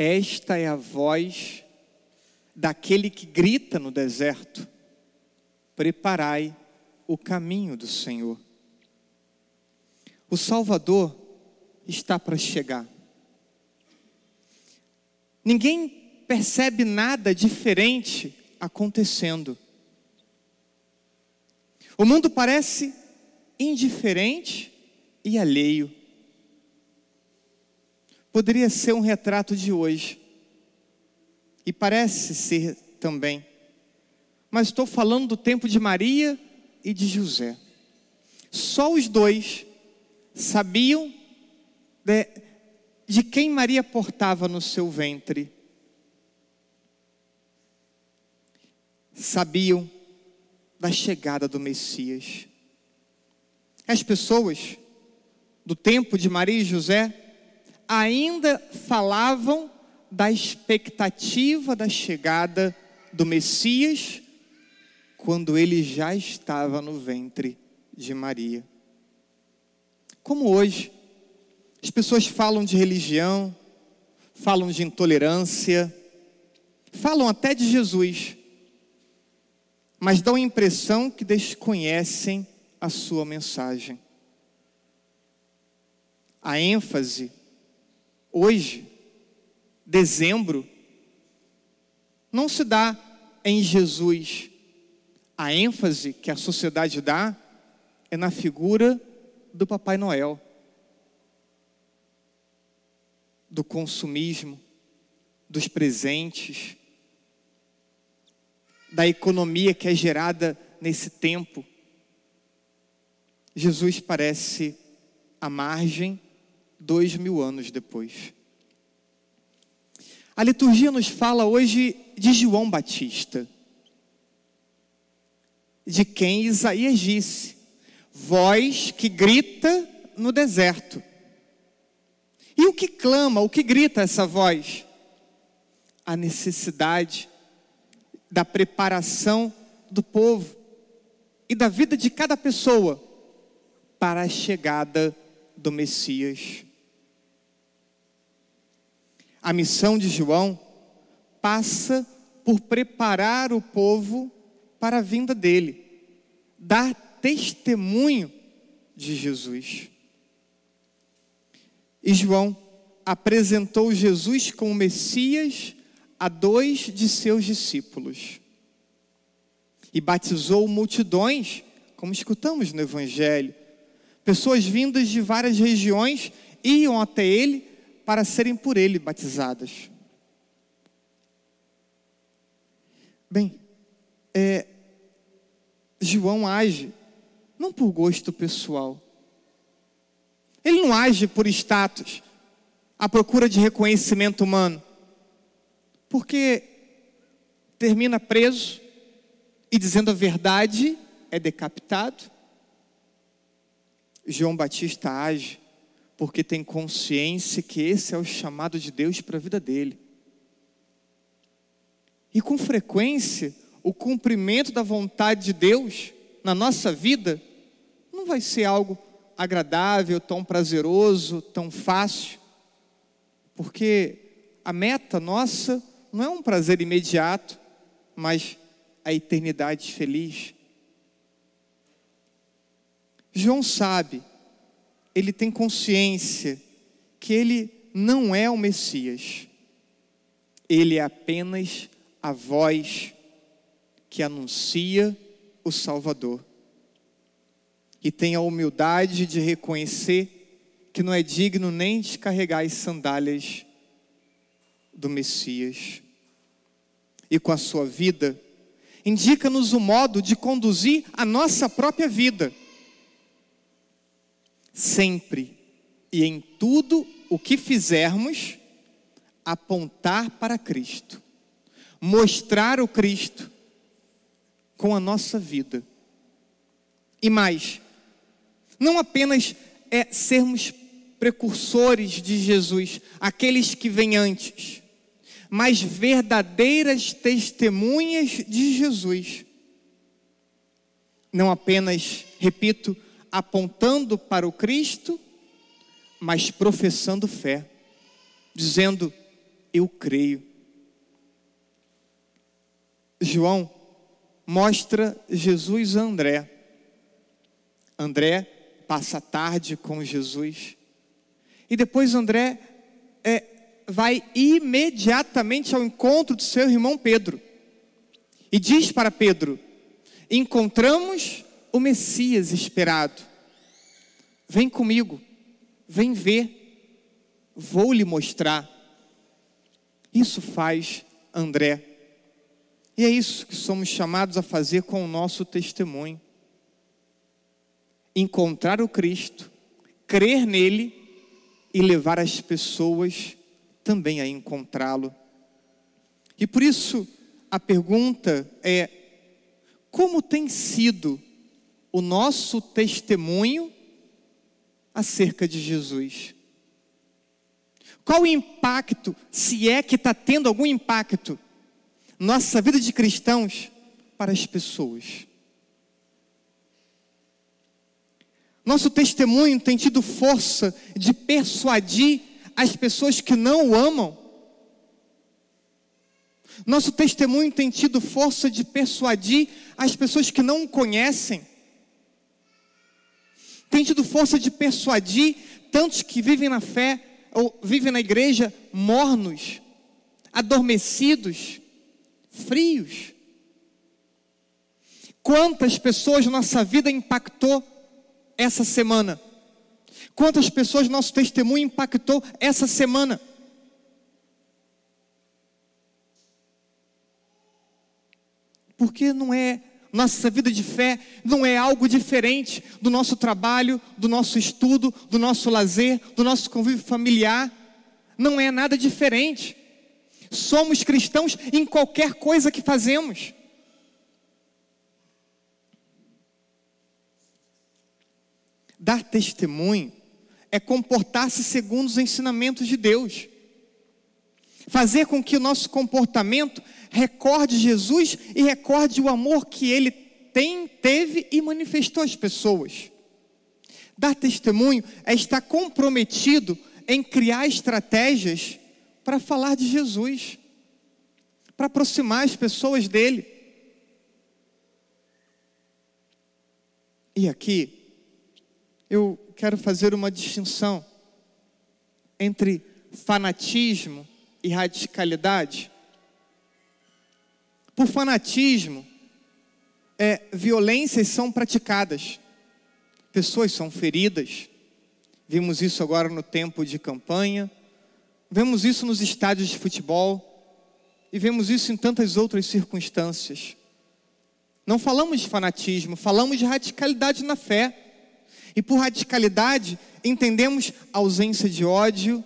Esta é a voz daquele que grita no deserto: Preparai o caminho do Senhor. O Salvador está para chegar. Ninguém percebe nada diferente acontecendo. O mundo parece indiferente e alheio. Poderia ser um retrato de hoje, e parece ser também, mas estou falando do tempo de Maria e de José. Só os dois sabiam de, de quem Maria portava no seu ventre. Sabiam da chegada do Messias. As pessoas do tempo de Maria e José ainda falavam da expectativa da chegada do Messias quando ele já estava no ventre de Maria. Como hoje, as pessoas falam de religião, falam de intolerância, falam até de Jesus, mas dão a impressão que desconhecem a sua mensagem. A ênfase, hoje, dezembro, não se dá em Jesus. A ênfase que a sociedade dá é na figura do Papai Noel, do consumismo, dos presentes, da economia que é gerada nesse tempo. Jesus parece à margem dois mil anos depois. A liturgia nos fala hoje de João Batista, de quem Isaías disse: voz que grita no deserto. E o que clama, o que grita essa voz? A necessidade da preparação do povo e da vida de cada pessoa para a chegada do Messias. A missão de João passa por preparar o povo para a vinda dele, dar testemunho de Jesus. E João apresentou Jesus como Messias a dois de seus discípulos e batizou multidões, como escutamos no Evangelho. Pessoas vindas de várias regiões iam até ele para serem por ele batizadas. Bem, é, João age não por gosto pessoal. Ele não age por status, à procura de reconhecimento humano. Porque termina preso e dizendo a verdade é decapitado. João Batista age porque tem consciência que esse é o chamado de Deus para a vida dele. E com frequência, o cumprimento da vontade de Deus na nossa vida não vai ser algo agradável, tão prazeroso, tão fácil, porque a meta nossa não é um prazer imediato, mas a eternidade feliz. João sabe, ele tem consciência que ele não é o Messias, ele é apenas a voz que anuncia o Salvador. E tem a humildade de reconhecer que não é digno nem de carregar as sandálias do Messias. E com a sua vida, indica-nos o modo de conduzir a nossa própria vida. Sempre e em tudo o que fizermos, apontar para Cristo, mostrar o Cristo com a nossa vida. E mais, não apenas é sermos precursores de Jesus, aqueles que vêm antes, mas verdadeiras testemunhas de Jesus. Não apenas, repito, apontando para o Cristo, mas professando fé, dizendo: eu creio. João mostra Jesus a André. André passa a tarde com Jesus. E depois André é, vai imediatamente ao encontro do seu irmão Pedro. E diz para Pedro: Encontramos o Messias esperado. Vem comigo, vem ver, vou lhe mostrar. Isso faz André. E é isso que somos chamados a fazer com o nosso testemunho. Encontrar o Cristo, crer nele e levar as pessoas também a encontrá-lo. E por isso a pergunta é: como tem sido o nosso testemunho acerca de Jesus? Qual o impacto, se é que está tendo algum impacto, nossa vida de cristãos para as pessoas? Nosso testemunho tem tido força de persuadir as pessoas que não o amam? Nosso testemunho tem tido força de persuadir as pessoas que não o conhecem? Tem tido força de persuadir tantos que vivem na fé ou vivem na igreja mornos, adormecidos, frios? Quantas pessoas nossa vida impactou essa semana? Quantas pessoas nosso testemunho impactou essa semana? Porque não é nossa vida de fé não é algo diferente do nosso trabalho, do nosso estudo, do nosso lazer, do nosso convívio familiar. Não é nada diferente. Somos cristãos em qualquer coisa que fazemos. Dar testemunho é comportar-se segundo os ensinamentos de Deus. Fazer com que o nosso comportamento recorde Jesus e recorde o amor que ele tem, teve e manifestou às pessoas. Dar testemunho é estar comprometido em criar estratégias para falar de Jesus, para aproximar as pessoas dele. E aqui, eu quero fazer uma distinção entre fanatismo e radicalidade. Por fanatismo, é, violências são praticadas, pessoas são feridas. Vimos isso agora no tempo de campanha, vemos isso nos estádios de futebol e vemos isso em tantas outras circunstâncias. Não falamos de fanatismo, falamos de radicalidade na fé. E por radicalidade, entendemos ausência de ódio,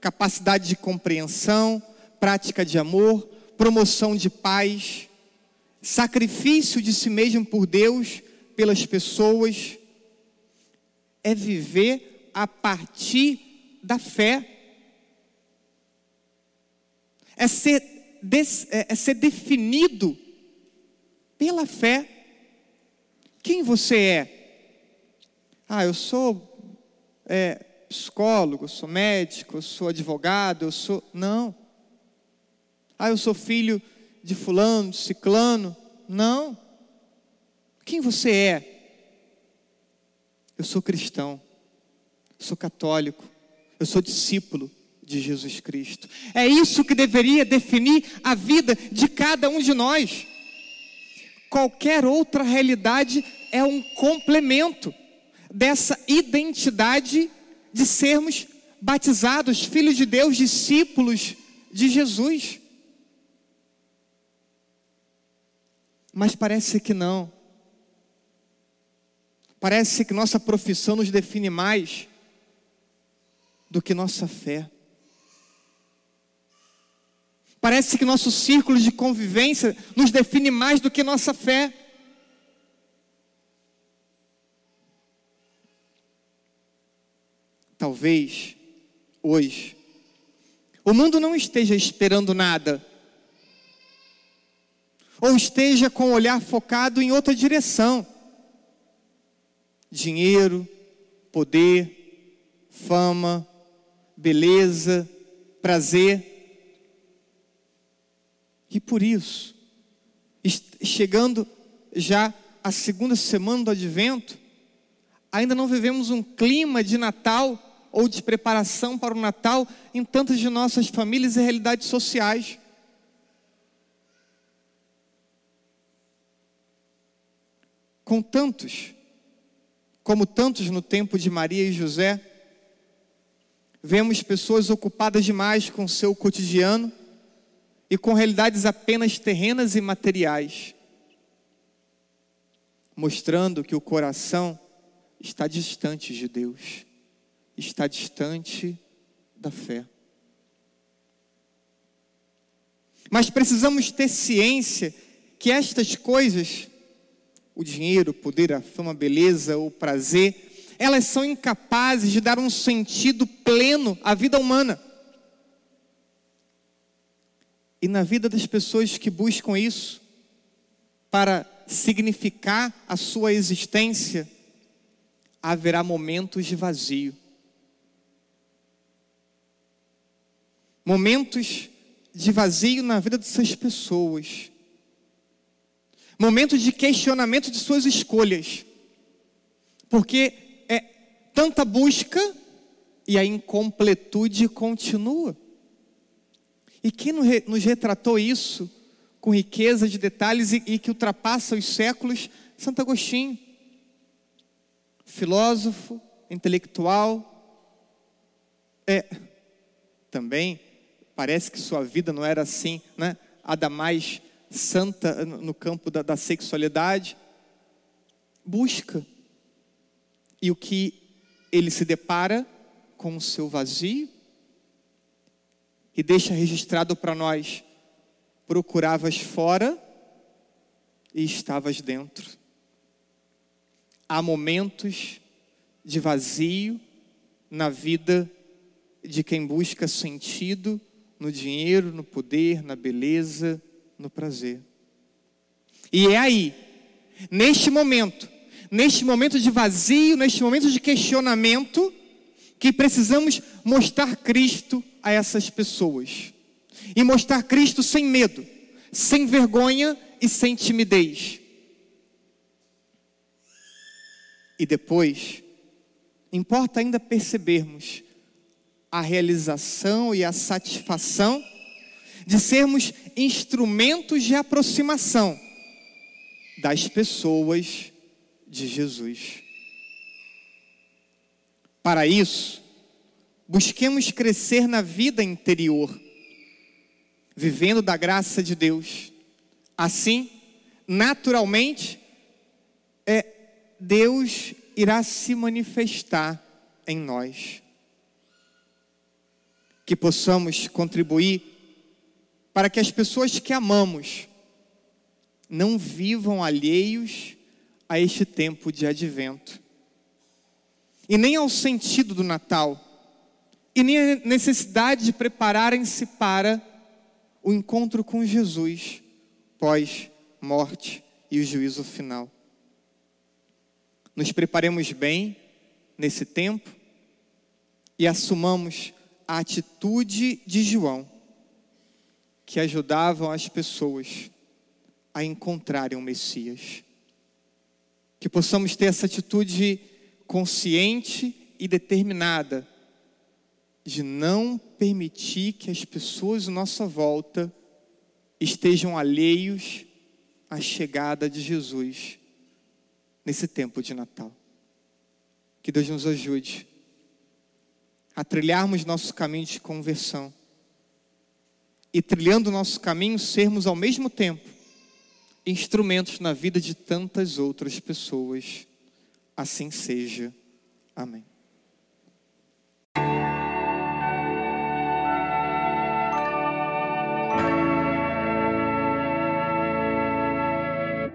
capacidade de compreensão, prática de amor, promoção de paz, sacrifício de si mesmo por Deus, pelas pessoas. É viver a partir da fé. É ser, é, é ser definido pela fé. Quem você é? Ah, eu sou é, psicólogo, eu sou médico, eu sou advogado, eu sou. Não. Ah, eu sou filho de fulano, de ciclano. Não. Quem você é? Eu sou cristão, eu sou católico, eu sou discípulo de Jesus Cristo. É isso que deveria definir a vida de cada um de nós. Qualquer outra realidade é um complemento dessa identidade de sermos batizados, filhos de Deus, discípulos de Jesus. Mas parece que não. Parece que nossa profissão nos define mais do que nossa fé. Parece que nosso círculo de convivência nos define mais do que nossa fé. talvez hoje o mundo não esteja esperando nada, ou esteja com o olhar focado em outra direção dinheiro, poder, fama, beleza, prazer. E por isso, chegando já a segunda semana do advento, ainda não vivemos um clima de Natal ou de preparação para o Natal em tantas de nossas famílias e realidades sociais. Com tantos, como tantos no tempo de Maria e José, vemos pessoas ocupadas demais com seu cotidiano e com realidades apenas terrenas e materiais, mostrando que o coração está distante de Deus está distante da fé. Mas precisamos ter ciência que estas coisas, o dinheiro, o poder, a fama, a beleza, o prazer, elas são incapazes de dar um sentido pleno à vida humana. E na vida das pessoas que buscam isso, para significar a sua existência, haverá momentos de vazio. momentos de vazio na vida dessas pessoas, momentos de questionamento de suas escolhas, porque é tanta busca e a incompletude continua. E quem nos retratou isso com riqueza de detalhes e, que ultrapassa os séculos? Santo Agostinho, filósofo, intelectual, é também Parece que sua vida não era assim, né? A da mais santa no campo da, da sexualidade. Busca. E o que ele se depara com o seu vazio e deixa registrado para nós: procuravas fora e estavas dentro. Há momentos de vazio na vida de quem busca sentido no dinheiro, no poder, na beleza, no prazer. E é aí, neste momento, neste momento de vazio, neste momento de questionamento, que precisamos mostrar Cristo a essas pessoas. E mostrar Cristo sem medo, sem vergonha e sem timidez. E depois, importa ainda percebermos a realização e a satisfação de sermos instrumentos de aproximação das pessoas de Jesus. Para isso, busquemos crescer na vida interior, vivendo da graça de Deus. Assim, naturalmente, é, Deus irá se manifestar em nós que possamos contribuir para que as pessoas que amamos não vivam alheios a este tempo de advento, e nem ao sentido do Natal, e nem a necessidade de prepararem-se para o encontro com Jesus pós-morte e o juízo final. Nos preparemos bem nesse tempo e assumamos a atitude de João, que ajudavam as pessoas a encontrarem o Messias. Que possamos ter essa atitude consciente e determinada de não permitir que as pessoas à nossa volta estejam alheios à chegada de Jesus nesse tempo de Natal. Que Deus nos ajude a trilharmos nosso caminho de conversão. E trilhando nosso caminho, sermos ao mesmo tempo instrumentos na vida de tantas outras pessoas. Assim seja. Amém.